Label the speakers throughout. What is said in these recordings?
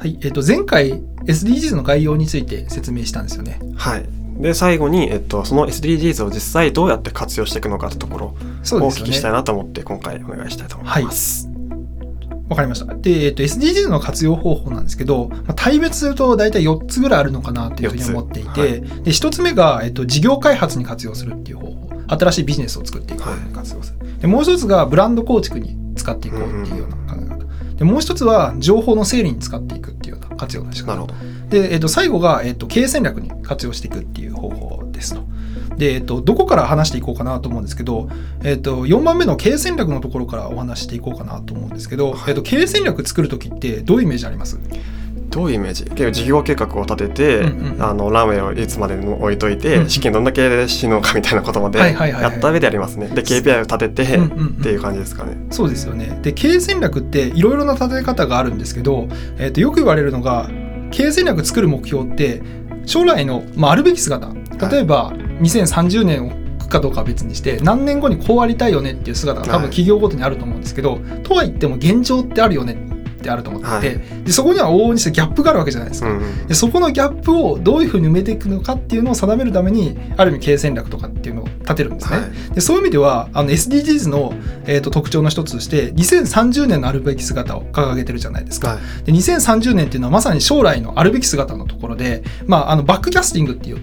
Speaker 1: はい、えっ、と、前回 SDGs の概要について説明したんですよね。
Speaker 2: はいで最後に、えっと、その SDGs を実際どうやって活用していくのかってところをお聞きしたいなと思って今回お願いしたいと思います。
Speaker 1: わかりました。で、えっと、SDGs の活用方法なんですけど、まあ、大別すると大体4つぐらいあるのかなというふうに思っていて、
Speaker 2: 四
Speaker 1: で、1つ目が、えっと、事業開発に活用するっていう方法。新しいビジネスを作っていく方法に活用する。で、もう1つがブランド構築に使っていこうっていうような考え方。で、もう1つは情報の整理に使っていくっていうような活用の仕方
Speaker 2: なるほ。ど。
Speaker 1: で、えっと、最後が、えっと、経営戦略に活用していくっていう方法ですと。で、えっと、どこから話していこうかなと思うんですけど、えっと、4番目の経営戦略のところからお話していこうかなと思うんですけど、えっと、経営戦略作るときってどういうイメージあります？
Speaker 2: どういうイメージ？結構事業計画を立てて、
Speaker 1: うんうんうん
Speaker 2: あのランウェイをいつまでに置いといて、
Speaker 1: うんうん
Speaker 2: 資金どんだけ死ぬのかみたいなことまで
Speaker 1: はいはいはいはい
Speaker 2: やった上でやりますね。で KPI を立てて、
Speaker 1: うんうんうん
Speaker 2: っていう感じですかね。
Speaker 1: そうですよね。で、経営戦略っていろいろな立て方があるんですけど、えっと、よく言われるのが、経営戦略作る目標って、将来の、まあ、あるべき姿。例えば、2030年を置くかどうかは別にして、何年後にこうありたいよねっていう姿が多分
Speaker 2: はい
Speaker 1: 企業ごとにあると思うんですけど、とは言っても現状ってあるよねってあると思って
Speaker 2: はい
Speaker 1: でそこには往々にしてギャップがあるわけじゃないですか。
Speaker 2: うんうん
Speaker 1: でそこのギャップをどういうふうに埋めていくのかっていうのを定めるためにある意味経営戦略とかっていうのを立てるんですね。
Speaker 2: はい
Speaker 1: でそういう意味ではあの SDGs の、えー、と特徴の一つとして2030年のあるべき姿を掲げてるじゃないですか。
Speaker 2: はい
Speaker 1: で2030年っていうのはまさに将来のあるべき姿のところで、まあ、あのバックキャスティングっていう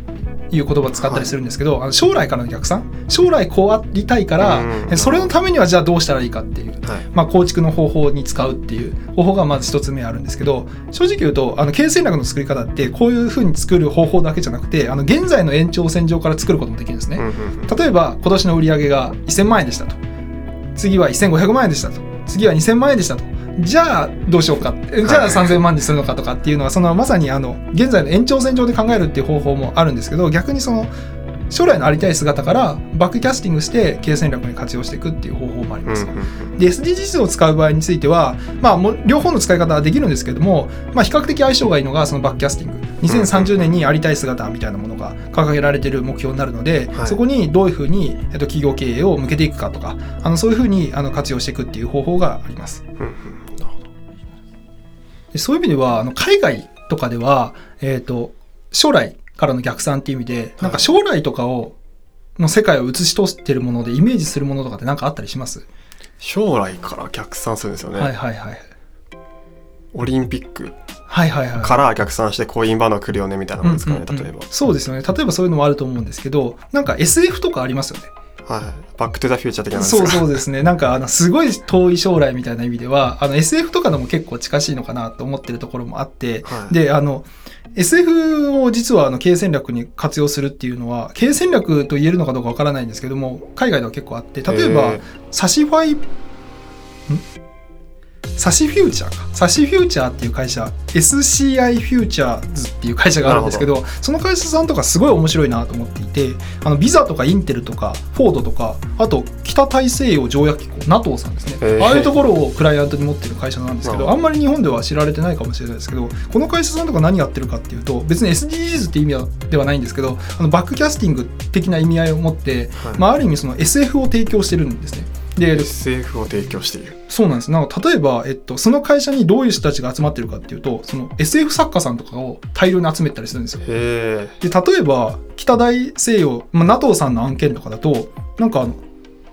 Speaker 1: いう言葉を使ったりするんですけど、あの将来からの逆算将来こうありたいから、
Speaker 2: うん
Speaker 1: えそれのためにはじゃあどうしたらいいかっていう
Speaker 2: はい。
Speaker 1: まあ、構築の方法に使うっていう方法がまず一つ目あるんですけど正直言うとあの経営戦略の作り方ってこういうふうに作る方法だけじゃなくてあの現在の延長線上から作ることもできるんですね。
Speaker 2: うん
Speaker 1: 例えば今年の売上が1000万円でしたと。次は1500万円でしたと。次は2000万円でしたとじゃあどうしようかえじゃあ
Speaker 2: はい
Speaker 1: 3000万にするのかとかっていうのはそのまさにあの現在の延長線上で考えるっていう方法もあるんですけど逆にその将来のありたい姿からバックキャスティングして経営戦略に活用していくっていう方法もあります。で SDGs を使う場合については、まあ、両方の使い方はできるんですけども、まあ、比較的相性がいいのがそのバックキャスティング。2030年にありたい姿みたいなものが掲げられている目標になるので、
Speaker 2: はい。
Speaker 1: そこにどういうふうに、えっと、企業経営を向けていくかとかあのそういうふうにあの活用していくっていう方法があります。でそういう意味ではあの海外とかでは、えー、と将来からの逆算っていう意味でなんか将来とかをの世界を映し通してるものでイメージするものとかって何かあったりします、
Speaker 2: 将来から逆算するんですよね、
Speaker 1: はいはいはい
Speaker 2: オリンピック
Speaker 1: はいはいはい。
Speaker 2: から逆算してこうインバウンドが来るよねみたいなものですかね、例えば、
Speaker 1: そうですよね。例えばそういうのもあると思うんですけどなんか SF とかありますよね
Speaker 2: はい。バック・トゥ・ザ・フューチャー的な
Speaker 1: そうそうですね。なんかあのすごい遠い将来みたいな意味ではあの SF とかでも結構近しいのかなと思ってるところもあって、
Speaker 2: はい。
Speaker 1: であの SF を実はあの経営戦略に活用するっていうのは経営戦略と言えるのかどうかわからないんですけども海外では結構あって例えば、
Speaker 2: へ
Speaker 1: サシファイん？サシフューチャーか。サシフューチャーっていう会社 SCI フューチャーズっていう会社があるんですけどその会社さんとかすごい面白いなと思っていてあのビザとかインテルとかフォードとかあと北大西洋条約機構 NATO さんですね、ああいうところをクライアントに持ってる会社なんですけ
Speaker 2: ど
Speaker 1: ど。あんまり日本では知られてないかもしれないですけどこの会社さんとか何やってるかっていうと別に SDGs って意味ではないんですけどあのバックキャスティング的な意味合いを持って、
Speaker 2: はい。
Speaker 1: まあ、ある意味その SF を提供してるんですね。で
Speaker 2: SF を提供している
Speaker 1: そうなんです。なんか例えば、えっと、その会社にどういう人たちが集まってるかっていうと、その SF 作家さんとかを大量に集めたりするんですよ。で、例えば、北大西洋、まあ、NATO さんの案件とかだと、なんかあの、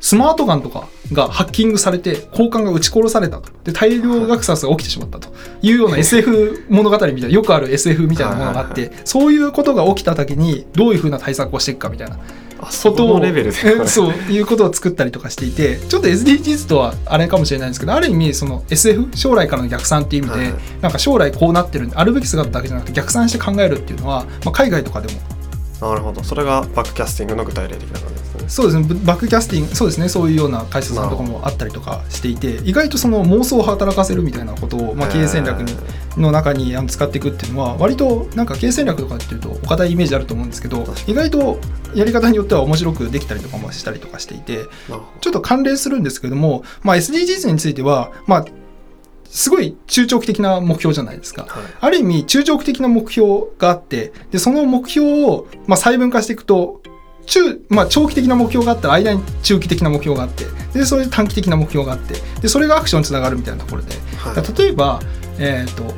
Speaker 1: スマートガンとかがハッキングされて、交換が撃ち殺されたと。で、大量虐殺が起きてしまったというような SF 物語みたいな、よくある SF みたいなものがあっ
Speaker 2: はい
Speaker 1: て、そういうことが起きた時に、どういうふうな対策をしていくかみたいな。ことを
Speaker 2: のレベルで。
Speaker 1: えそういうことを作ったりとかしていてちょっと SDGs とはあれかもしれないんですけどある意味その SF 将来からの逆算っていう意味で、
Speaker 2: はい
Speaker 1: なんか将来こうなってるんであるべき姿だけじゃなくて逆算して考えるっていうのは、まあ、海外とかでも。
Speaker 2: なるほど。それがバックキャスティングの具体例的な感じですね
Speaker 1: そうですねブバックキャスティングそうですねそういうような会社さんとかもあったりとかしていて意外とその妄想を働かせるみたいなことを、まあ、経営戦略にの中に使っていくっていうのは割となんか経営戦略とかっていうとお堅いイメージあると思うんですけど意外とやり方によっては面白くできたりとかもしたりとかしていてちょっと関連するんですけども、まあ、SDGs については、まあ、すごい中長期的な目標じゃないですか。
Speaker 2: どはい。
Speaker 1: ある意味中長期的な目標があってでその目標を、まあ、細分化していくと中、まあ、長期的な目標があったら間に中期的な目標があってでそれで短期的な目標があってでそれがアクションにつながるみたいなところで
Speaker 2: はい。
Speaker 1: 例えば、えー、と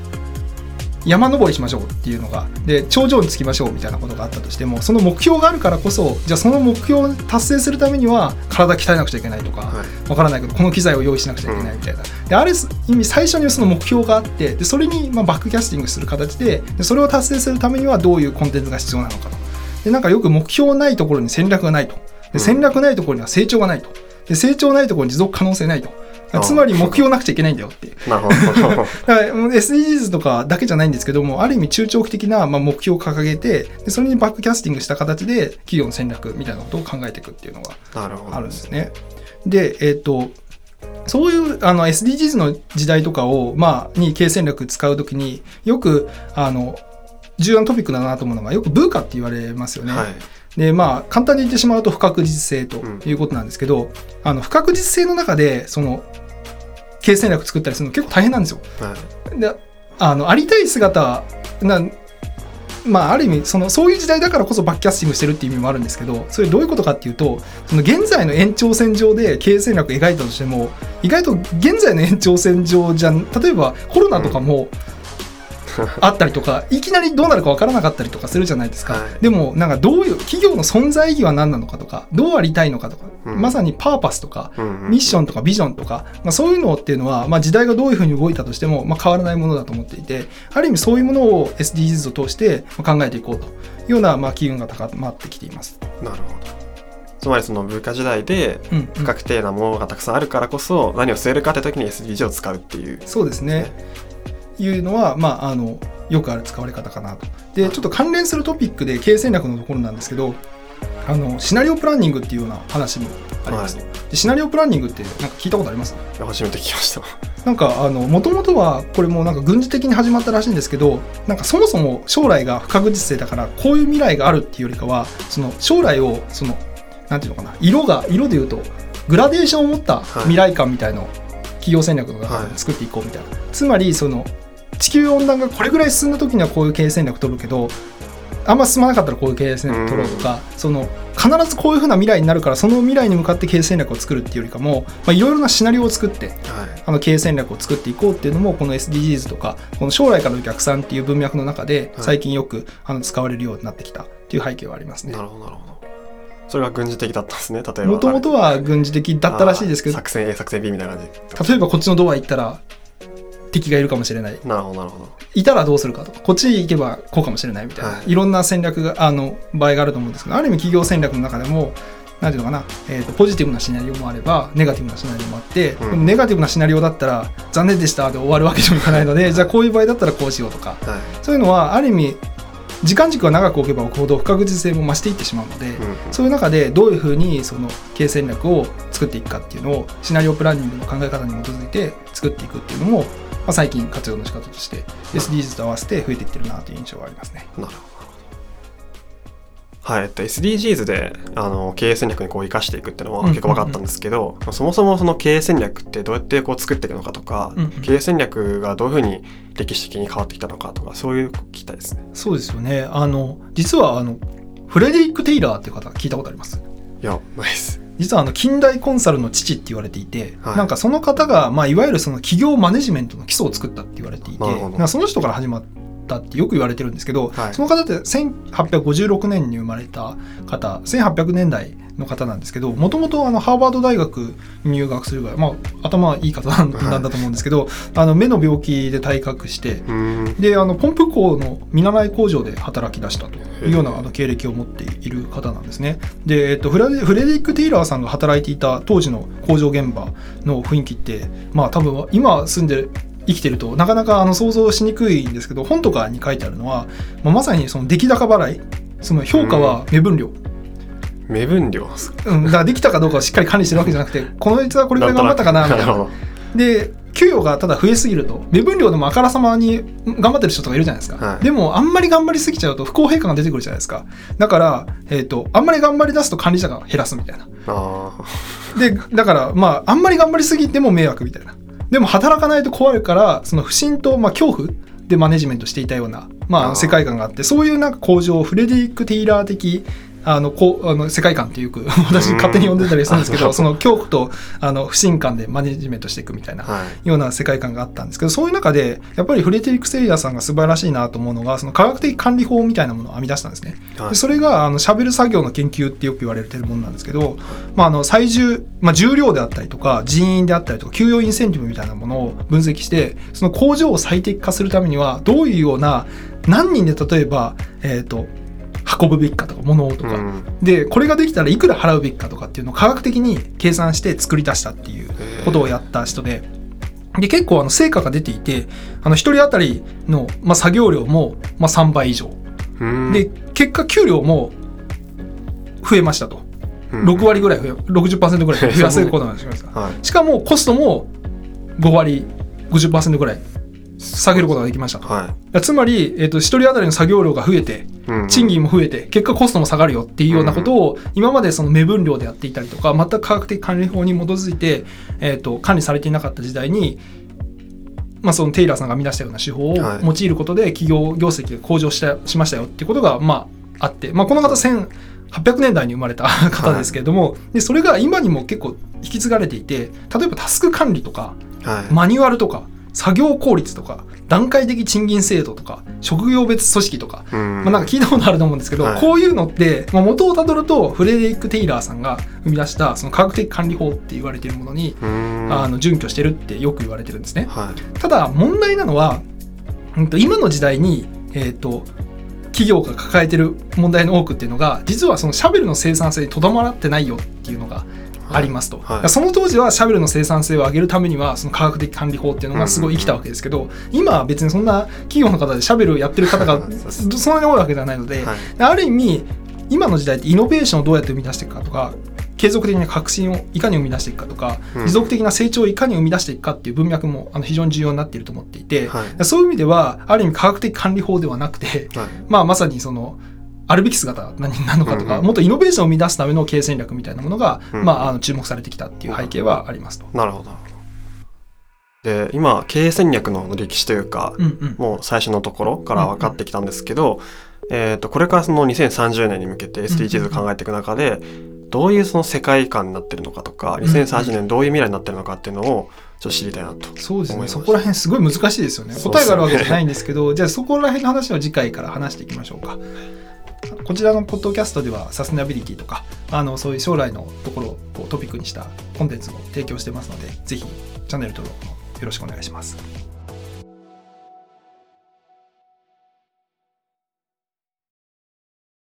Speaker 1: 山登りしましょうっていうのがで頂上に着きましょうみたいなことがあったとしてもその目標があるからこそじゃあその目標を達成するためには体鍛えなくちゃいけないとか、
Speaker 2: はい。
Speaker 1: わからないけどこの機材を用意しなくちゃいけないみたいな、である意味最初にその目標があってでそれにまあバックキャスティングする形ででそれを達成するためにはどういうコンテンツが必要なのかとでなんかよく目標ないところに戦略がないとで戦略ないところには成長がないとで成長ないところに持続可能性ないと
Speaker 2: あ
Speaker 1: つまり目標なくちゃいけないんだよっていう
Speaker 2: なるほど。
Speaker 1: だからもう SDGs とかだけじゃないんですけどもある意味中長期的なまあ目標を掲げてでそれにバックキャスティングした形で企業の戦略みたいなことを考えていくっていうのが。あるんですね。で、えっ、と、そういうあの SDGs の時代とかを、まあ、に経営戦略使うときによくあの重要なトピックだなと思うのがよくブーカって言われますよね。
Speaker 2: はい。
Speaker 1: でまあ簡単に言ってしまうと不確実性ということなんですけど、あの不確実性の中でその経営戦略作ったりするの結構大変なんですよ。
Speaker 2: はい。
Speaker 1: であのありたい姿なまあある意味そのそういう時代だからこそバックキャスティングしてるっていう意味もあるんですけどそれどういうことかっていうとその現在の延長線上で経営戦略を描いたとしても意外と現在の延長線上じゃん例えばコロナとかもあったりとか、いきなりどうなるかわからなかったりとかするじゃないですか、
Speaker 2: はい
Speaker 1: でもなんかどういう企業の存在意義は何なのかとかどうありたいのかとか、
Speaker 2: うん
Speaker 1: まさにパーパスとか
Speaker 2: うんうん
Speaker 1: ミッションとかビジョンとか、まあ、そういうのっていうのは、まあ、時代がどういうふうに動いたとしても、まあ、変わらないものだと思っていてある意味そういうものを SDGs を通してまあ考えていこうというような、まあ、機運が高まってきています。
Speaker 2: なるほど。つまりその文化時代で不確定なものがたくさんあるからこそ何を据えるかって時に SDG を使うっていう。
Speaker 1: そうですね。いうのは、まあ、あのよくある使われ方かなと。でちょっと関連するトピックで経営戦略のところなんですけどあのシナリオプランニングっていうような話もあります。
Speaker 2: は
Speaker 1: でシナリオプランニングってなんか聞いたことあります？
Speaker 2: 初めて聞きました。
Speaker 1: なんかあの元々はこれもなんか軍事的に始まったらしいんですけどなんかそもそも将来が不確実性だからこういう未来があるっていうよりかはその将来をそのなんていうのかな色が色で言うとグラデーションを持った未来感みたいのを企業戦略の中で作っていこうみたいな、つまりその地球温暖化これぐらい進んだ時にはこういう経営戦略取るけどあんま進まなかったらこういう経営戦略取ろうとか、その必ずこういうふうな未来になるからその未来に向かって経営戦略を作るっていうよりかもまあいろいろなシナリオを作って
Speaker 2: はい。
Speaker 1: あの経営戦略を作っていこうっていうのもこの SDGs とかこの将来からの逆算っていう文脈の中で
Speaker 2: はい
Speaker 1: 最近よくあの使われるようになってきたっていう背景はありますね
Speaker 2: な。るほどなるほど。それが軍事的だったんですね。例えば。
Speaker 1: もともとは軍事的だったらしいですけど
Speaker 2: 作戦 A 作戦 B みたいな感じ。
Speaker 1: 例えばこっちのドア行ったら敵がいるかもしれない。
Speaker 2: なるほどなるほど。
Speaker 1: いたらどうするかとかこっち行けばこうかもしれないみたいな、
Speaker 2: はい。
Speaker 1: い、ろんな戦略があの場合があると思うんですけどある意味企業戦略の中でもなんていうのかな、えーとポジティブなシナリオもあればネガティブなシナリオもあって、
Speaker 2: うん。
Speaker 1: ネガティブなシナリオだったら残念でしたで終わるわけにもいかないのでじゃあこういう場合だったらこうしようとか
Speaker 2: はい。
Speaker 1: そういうのはある意味時間軸が長く置けば置くほど不確実性も増していってしまうので、
Speaker 2: うんうん。
Speaker 1: そういう中でどういうふうにその経営戦略を作っていくかっていうのをシナリオプランニングの考え方に基づいて作っていくっていうのも、まあ、最近活用の仕方として SDGs と合わせて増えていってるなという印象がありますね。
Speaker 2: なるほど。はい、えっと、SDGs であの経営戦略にこう生かしていくっていうのは
Speaker 1: うん
Speaker 2: 結構分かったんですけど、そもそもその経営戦略ってどうやってこう作っていくのかとか、
Speaker 1: うんうん
Speaker 2: 経営戦略がどういうふうに歴史的に変わってきたのかとかそういう聞きたいですね。
Speaker 1: そうですよね。あの実はあのフレデリック・テイラーっていう方聞いたことあります？
Speaker 2: いやないです。
Speaker 1: 実はあの近代コンサルの父って言われていて、
Speaker 2: はい。
Speaker 1: なんかその方が、まあ、いわゆるその企業マネジメントの基礎を作ったって言われていてその人から始まったってよく言われてるんですけど、
Speaker 2: はい。
Speaker 1: その方って1856年に生まれた方1800年代の方なんですけどもともとハーバード大学に入学するぐらい、まあ、頭いい方なんだと思うんですけど、あの目の病気で退学してであのポンプ工の見習い工場で働き出したというようなあの経歴を持っている方なんですね。で、えっと、フレデリック・テイラーさんが働いていた当時の工場現場の雰囲気ってまあ多分今住んで生きてるとなかなかあの想像しにくいんですけど本とかに書いてあるのは、まあ、まさにその出来高払い。その評価は目分量、
Speaker 2: 目分量。
Speaker 1: うん、だからできたかどうかをしっかり管理してるわけじゃなくて この人はこれぐらい頑張ったかなみたいな。で給与がただ増えすぎると目分量でもあからさまに頑張ってる人とかいるじゃないですか、
Speaker 2: はい。
Speaker 1: でもあんまり頑張りすぎちゃうと不公平感が出てくるじゃないですか。だから、えー、とあんまり頑張り出すと管理者が減らすみたいな。
Speaker 2: あ
Speaker 1: でだからまああんまり頑張りすぎても迷惑みたいなでも働かないと壊れるからその不信と、まあ、恐怖でマネジメントしていたような、まあ、世界観があってそういうなんか工場をフレデリック・テイラー的あのこうあの世界観っていうく私勝手に呼んでたりするんですけ
Speaker 2: うん。
Speaker 1: どその恐怖とあの不信感でマネジメントしていくみたいな
Speaker 2: はい。
Speaker 1: ような世界観があったんですけどそういう中でやっぱりフレデリック・セイヤーさんが素晴らしいなと思うのがその科学的管理法みたいなものを編み出したんですね。
Speaker 2: はい。
Speaker 1: でそれがあのシャベル作業の研究ってよく言われてるものなんですけど、まあ、あの最重、まあ、重量であったりとか人員であったりとか給与インセンティブみたいなものを分析してその工場を最適化するためにはどういうような何人で例えば、えー、と運ぶべきかとか物をとか、
Speaker 2: うん。
Speaker 1: でこれができたらいくら払うべきかとかっていうのを科学的に計算して作り出したっていうことをやった人で。で結構あの成果が出ていてあの1人当たりの、まあ、作業量も、まあ、3倍以上。
Speaker 2: うん。
Speaker 1: で結果給料も増えましたと。
Speaker 2: うん。
Speaker 1: 6割ぐらい増え60%ぐらい 増やせることなんですよ
Speaker 2: はい。
Speaker 1: しかもコストも5割50%ぐらい下げることができましたと。
Speaker 2: は
Speaker 1: つまり、えっと1人当たりの作業量が増えて
Speaker 2: いうん。
Speaker 1: 賃金も増えて結果コストも下がるよっていうようなことを今までその目分量でやっていたりとか全く科学的管理法に基づいて、えっと管理されていなかった時代に、まあ、そのテイラーさんが編み出したような手法を
Speaker 2: はい。
Speaker 1: 用いることで企業業績が向上したしましたよっていうことが、まあ、あって、まあ、この方1800年代に生まれた 方ですけれども、でそれが今にも結構引き継がれていて例えばタスク管理とか
Speaker 2: はい。
Speaker 1: マニュアルとか作業効率とか段階的賃金制度とか職業別組織とか
Speaker 2: うん。
Speaker 1: まあ、なんか聞いたことあると思うんですけど、
Speaker 2: はい。
Speaker 1: こういうのって、まあ、元をたどるとフレデリック・テイラーさんが生み出したその科学的管理法って言われているものに、
Speaker 2: うん。
Speaker 1: あの準拠してるってよく言われてるんですね。
Speaker 2: はい。
Speaker 1: ただ問題なのは、うん、と今の時代に、えー、と企業が抱えてる問題の多くっていうのが実はそのシャベルの生産性にとどまってないよっていうのがありますと、
Speaker 2: はい。はい
Speaker 1: その当時はシャベルの生産性を上げるためにはその科学的管理法っていうのがすごい生きたわけですけど、今は別にそんな企業の方でシャベルをやってる方が そんなに多いわけではないので、
Speaker 2: はい。
Speaker 1: ある意味今の時代ってイノベーションをどうやって生み出していくかとか継続的な革新をいかに生み出していくかとか、
Speaker 2: うん。
Speaker 1: 持続的な成長をいかに生み出していくかっていう文脈もあの非常に重要になっていると思っていて、
Speaker 2: はい。
Speaker 1: そういう意味ではある意味科学的管理法ではなくて、
Speaker 2: はい。
Speaker 1: まあ、まさにそのあるべき姿は何なのかとか、
Speaker 2: うんうん。
Speaker 1: もっとイノベーションを生み出すための経営戦略みたいなものが、
Speaker 2: うん。
Speaker 1: まあ、あの注目されてきたっていう背景はありますと。
Speaker 2: なるほど。で今経営戦略の歴史というか、
Speaker 1: うんうん。
Speaker 2: もう最初のところから分かってきたんですけど、えー、とこれからその2030年に向けて SDGs を考えていく中で、どういうその世界観になってるのかとか
Speaker 1: ん
Speaker 2: 2030年どういう未来になってるのかっていうのをちょっと知りたいなと。
Speaker 1: そうですね。そこら辺すごい難しいですよね。答えがあるわけじゃないんですけどじゃあそこら辺の話は次回から話していきましょうかこちらのポッドキャストではサステナビリティとかあのそういう将来のところをトピックにしたコンテンツを提供してますのでぜひチャンネル登録もよろしくお願いします。